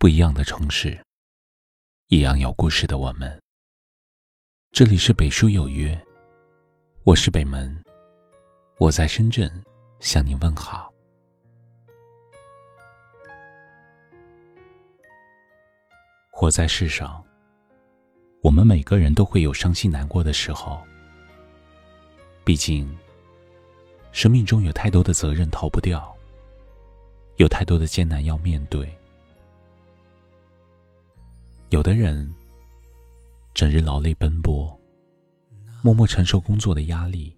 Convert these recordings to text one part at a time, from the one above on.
不一样的城市，一样有故事的我们。这里是北书有约，我是北门，我在深圳向您问好。活在世上，我们每个人都会有伤心难过的时候。毕竟，生命中有太多的责任逃不掉。有太多的艰难要面对，有的人整日劳累奔波，默默承受工作的压力；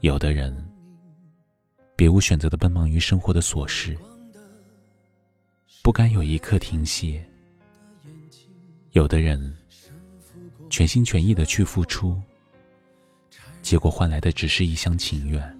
有的人别无选择的奔忙于生活的琐事，不敢有一刻停歇；有的人全心全意的去付出，结果换来的只是一厢情愿。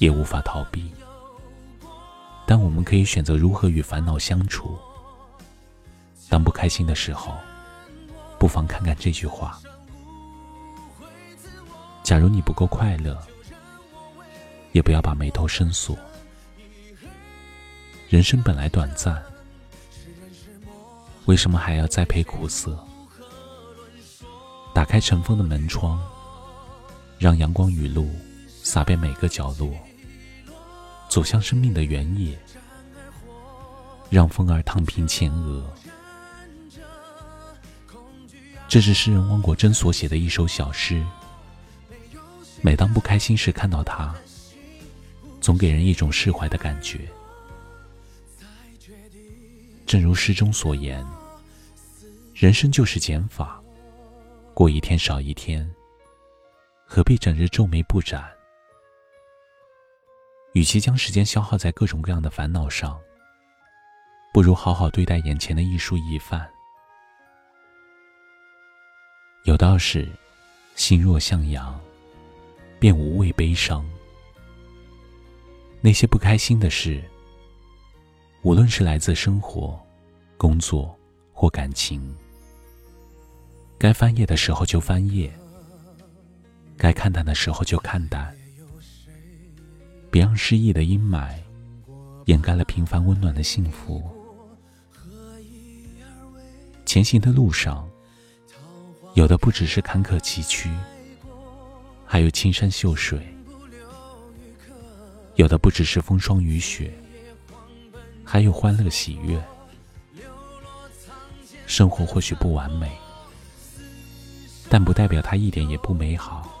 也无法逃避。但我们可以选择如何与烦恼相处。当不开心的时候，不妨看看这句话：假如你不够快乐，也不要把眉头深锁。人生本来短暂。为什么还要栽培苦涩？打开尘封的门窗，让阳光雨露洒遍每个角落。走向生命的原野，让风儿烫平前额。这是诗人汪国真所写的一首小诗。每当不开心时看到它，总给人一种释怀的感觉。正如诗中所言。人生就是减法，过一天少一天，何必整日皱眉不展？与其将时间消耗在各种各样的烦恼上，不如好好对待眼前的一蔬一饭。有道是：心若向阳，便无畏悲伤。那些不开心的事，无论是来自生活、工作或感情。该翻页的时候就翻页，该看淡的时候就看淡，别让失意的阴霾掩盖了平凡温暖的幸福。前行的路上，有的不只是坎坷崎岖，还有青山秀水；有的不只是风霜雨雪，还有欢乐喜悦。生活或许不完美。但不代表它一点也不美好。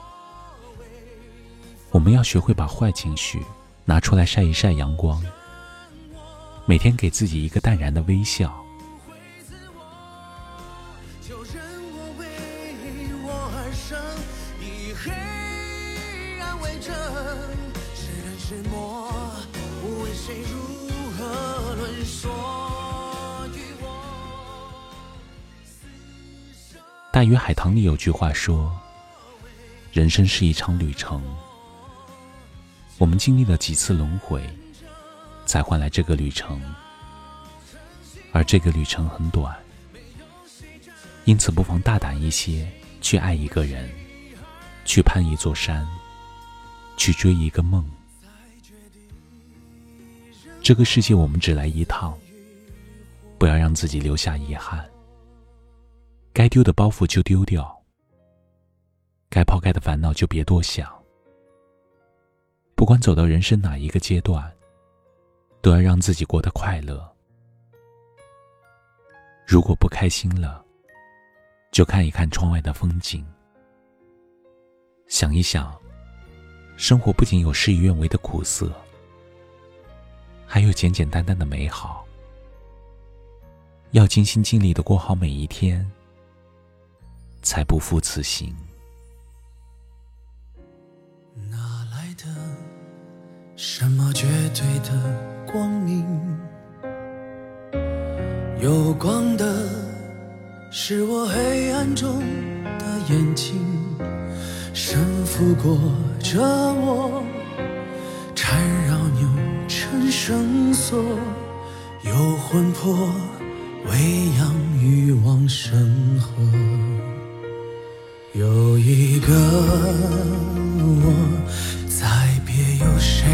我们要学会把坏情绪拿出来晒一晒阳光，每天给自己一个淡然的微笑。大鱼海棠里有句话说：“人生是一场旅程，我们经历了几次轮回，才换来这个旅程。而这个旅程很短，因此不妨大胆一些，去爱一个人，去攀一座山，去追一个梦。这个世界我们只来一趟，不要让自己留下遗憾。”该丢的包袱就丢掉，该抛开的烦恼就别多想。不管走到人生哪一个阶段，都要让自己过得快乐。如果不开心了，就看一看窗外的风景，想一想，生活不仅有事与愿违的苦涩，还有简简单单的美好。要尽心尽力的过好每一天。才不负此行。什么绝对的光明。有光的是我黑暗中的眼睛，神抚过着我，缠绕扭成绳索，有魂魄喂养欲望深河。有一个我，谁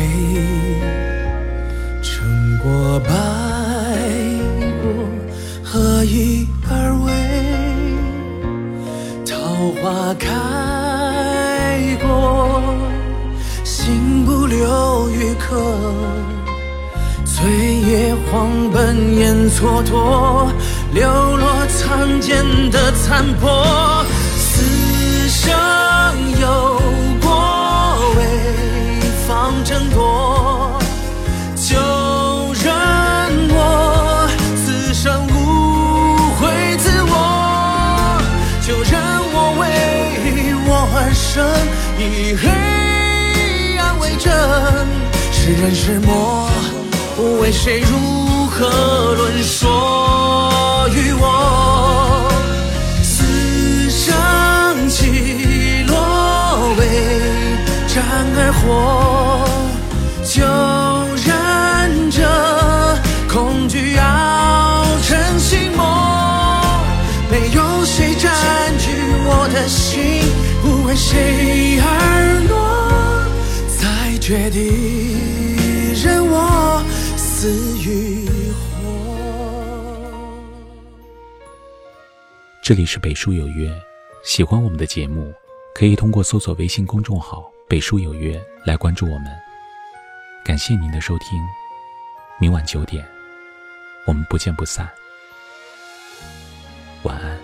成过败过，何以而为？桃花开过，心不留余客。翠叶黄本烟蹉跎，流落苍间的残破。死生有，争夺，就任我此生无悔自我，就任我为我而生，以黑暗为真，是人是魔，为谁如何论说于我？此生起落为战而活，就任这恐惧熬成心魔。没有谁占据我的心，不为谁而落，在绝地任我死与活。这里是北书有约，喜欢我们的节目，可以通过搜索微信公众号“北书有约”来关注我们。感谢您的收听，明晚九点，我们不见不散。晚安。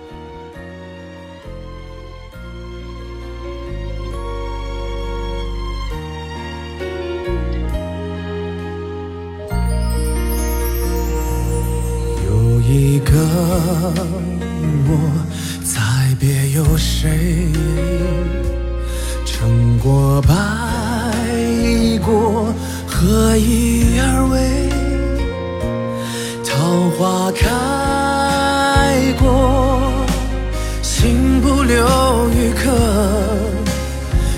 有一个我，再别有谁成过败过，何以而为？桃花开过，心不留余客。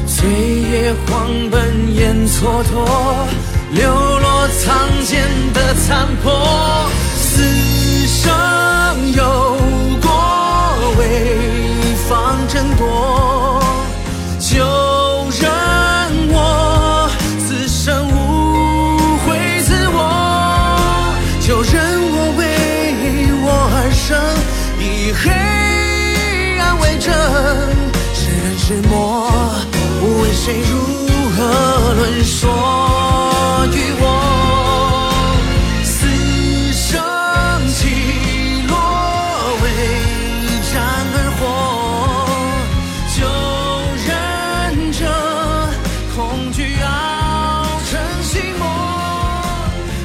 岁月荒奔烟蹉跎，流落苍间的残破。此生有谁如何论说于我？此生起落为战而活，就任这恐惧熬成心魔。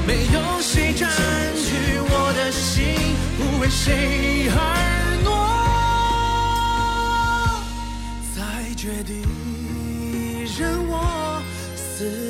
没有谁占据我的心，不为谁而 still